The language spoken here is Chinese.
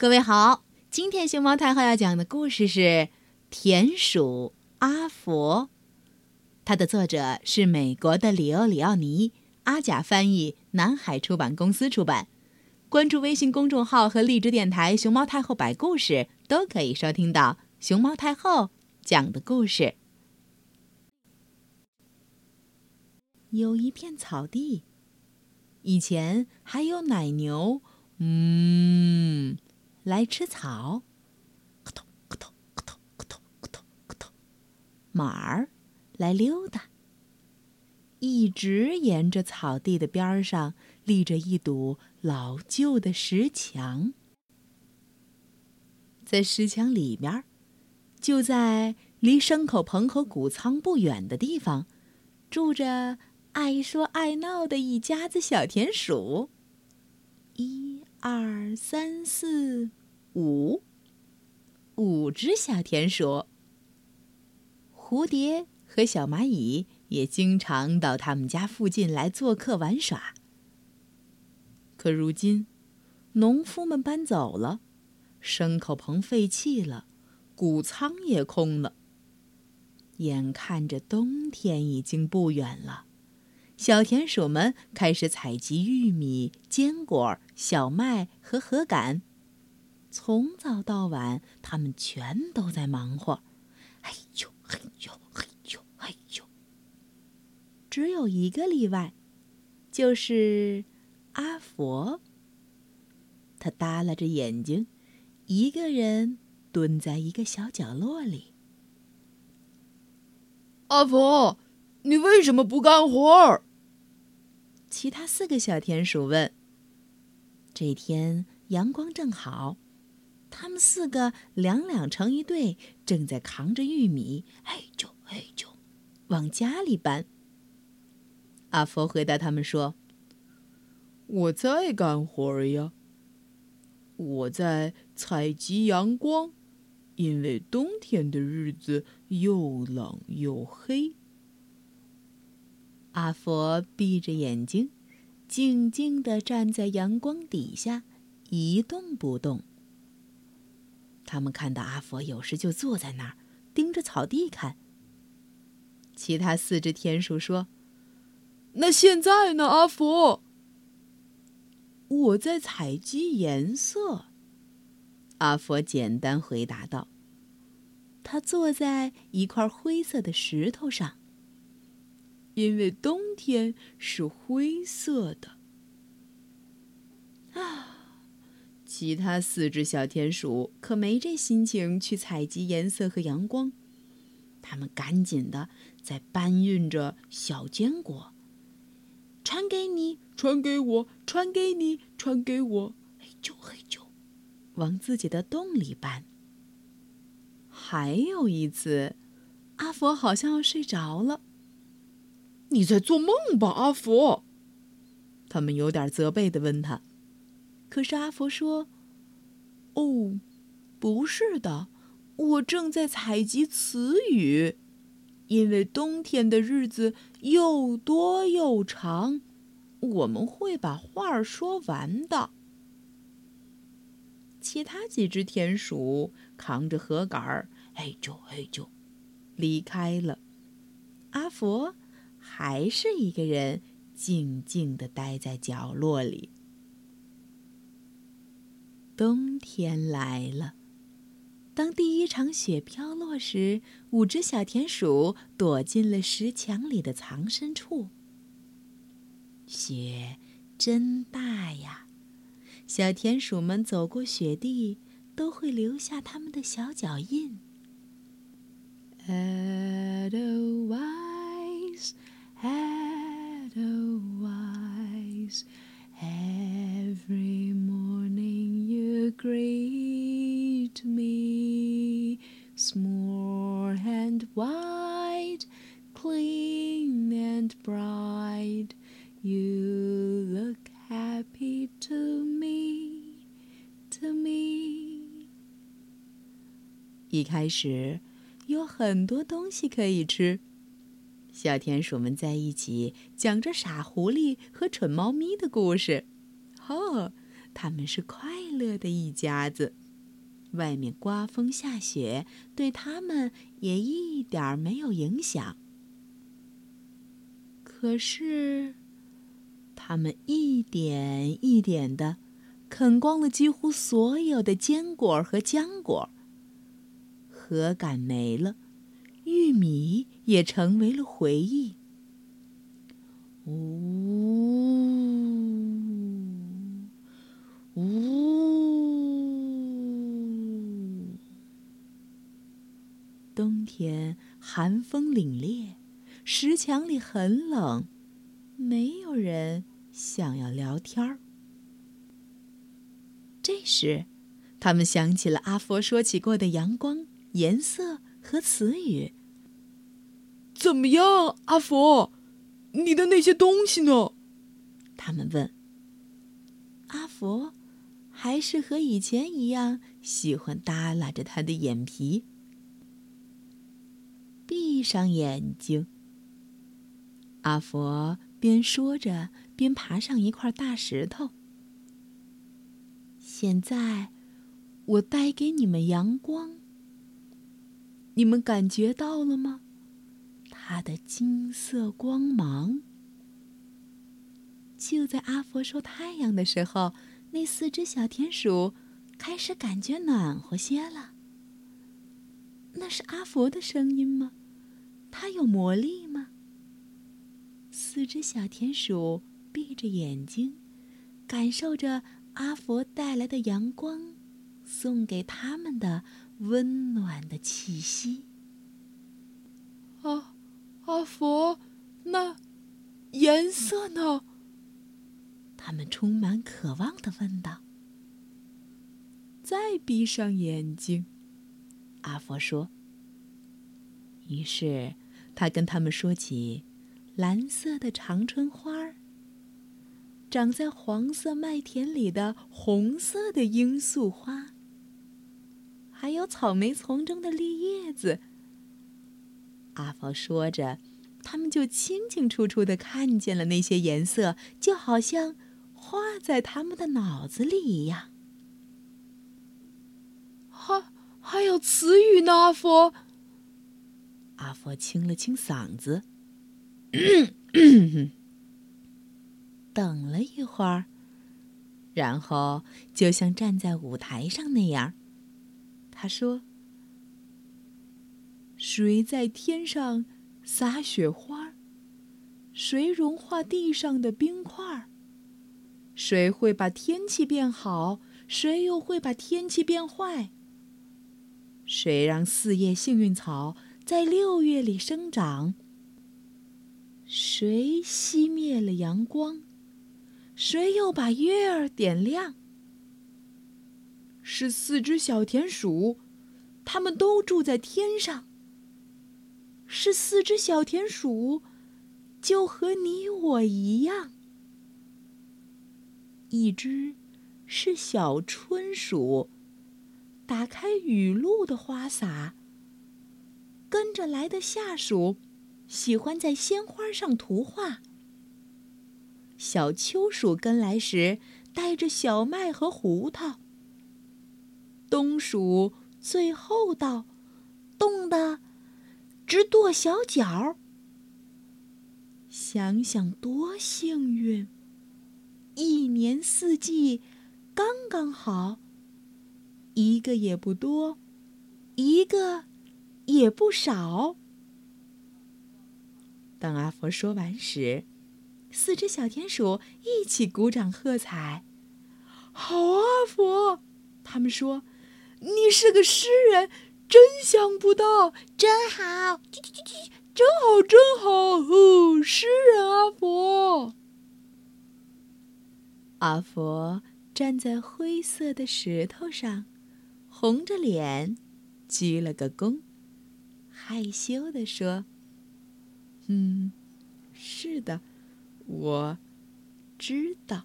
各位好，今天熊猫太后要讲的故事是《田鼠阿佛》，它的作者是美国的里欧里奥尼，阿甲翻译，南海出版公司出版。关注微信公众号和荔枝电台“熊猫太后摆故事”，都可以收听到熊猫太后讲的故事。有一片草地，以前还有奶牛，嗯。来吃草，咯头咯头咯头咯头咯头咯头。马儿来溜达。一直沿着草地的边上立着一堵老旧的石墙，在石墙里面，就在离牲口棚和谷仓不远的地方，住着爱说爱闹的一家子小田鼠。一二三四。五，五只小田鼠。蝴蝶和小蚂蚁也经常到他们家附近来做客玩耍。可如今，农夫们搬走了，牲口棚废弃了，谷仓也空了。眼看着冬天已经不远了，小田鼠们开始采集玉米、坚果、小麦和禾秆。从早到晚，他们全都在忙活。哎呦嘿呦嘿呦嘿呦。只有一个例外，就是阿佛。他耷拉着眼睛，一个人蹲在一个小角落里。阿佛，你为什么不干活？其他四个小田鼠问。这天阳光正好。他们四个两两成一对，正在扛着玉米，哎呦哎呦，往家里搬。阿佛回答他们说：“我在干活呀，我在采集阳光，因为冬天的日子又冷又黑。”阿佛闭着眼睛，静静地站在阳光底下，一动不动。他们看到阿佛有时就坐在那儿，盯着草地看。其他四只田鼠说：“那现在呢，阿佛？”我在采集颜色。阿佛简单回答道。他坐在一块灰色的石头上，因为冬天是灰色的。啊。其他四只小田鼠可没这心情去采集颜色和阳光，它们赶紧的在搬运着小坚果，传给你，传给我，传给你，传给我，嘿啾嘿啾，往自己的洞里搬。还有一次，阿佛好像要睡着了。你在做梦吧，阿佛？他们有点责备的问他。可是阿佛说：“哦，不是的，我正在采集词语，因为冬天的日子又多又长，我们会把话说完的。”其他几只田鼠扛着禾杆儿，哎啾哎啾，离开了。阿佛还是一个人，静静地待在角落里。冬天来了，当第一场雪飘落时，五只小田鼠躲进了石墙里的藏身处。雪真大呀，小田鼠们走过雪地，都会留下他们的小脚印。greet me, small and white, clean and bright. You look happy to me, to me. 一开始，有很多东西可以吃。小田鼠们在一起讲着傻狐狸和蠢猫咪的故事。哦，他们是快 快乐的一家子。外面刮风下雪，对他们也一点儿没有影响。可是，他们一点一点的啃光了几乎所有的坚果和浆果，禾秆没了，玉米也成为了回忆。呜冬天寒风凛冽。石墙里很冷，没有人想要聊天儿。这时，他们想起了阿佛说起过的阳光、颜色和词语。怎么样，阿佛？你的那些东西呢？他们问。阿佛还是和以前一样，喜欢耷拉着他的眼皮，闭上眼睛。阿佛边说着，边爬上一块大石头。现在，我带给你们阳光，你们感觉到了吗？它的金色光芒。就在阿佛说太阳的时候，那四只小田鼠开始感觉暖和些了。那是阿佛的声音吗？它有魔力吗？四只小田鼠闭着眼睛，感受着阿佛带来的阳光送给他们的温暖的气息。啊，阿佛，那颜色呢？他们充满渴望的问道。再闭上眼睛，阿佛说。于是他跟他们说起。蓝色的长春花儿，长在黄色麦田里的红色的罂粟花，还有草莓丛中的绿叶子。阿佛说着，他们就清清楚楚的看见了那些颜色，就好像画在他们的脑子里一样。还还有词语呢，阿佛。阿佛清了清嗓子。等了一会儿，然后就像站在舞台上那样，他说：“谁在天上撒雪花？谁融化地上的冰块？谁会把天气变好？谁又会把天气变坏？谁让四叶幸运草在六月里生长？”谁熄灭了阳光？谁又把月儿点亮？是四只小田鼠，它们都住在天上。是四只小田鼠，就和你我一样。一只是小春鼠，打开雨露的花洒，跟着来的下属。喜欢在鲜花上涂画。小秋鼠跟来时带着小麦和胡桃。冬鼠最后到，冻得直跺小脚。想想多幸运，一年四季刚刚好，一个也不多，一个也不少。当阿佛说完时，四只小田鼠一起鼓掌喝彩。好，阿佛，他们说：“你是个诗人，真想不到，真好，真好，真好！哦，诗人阿佛。”阿佛站在灰色的石头上，红着脸，鞠了个躬，害羞地说。嗯，是的，我知道。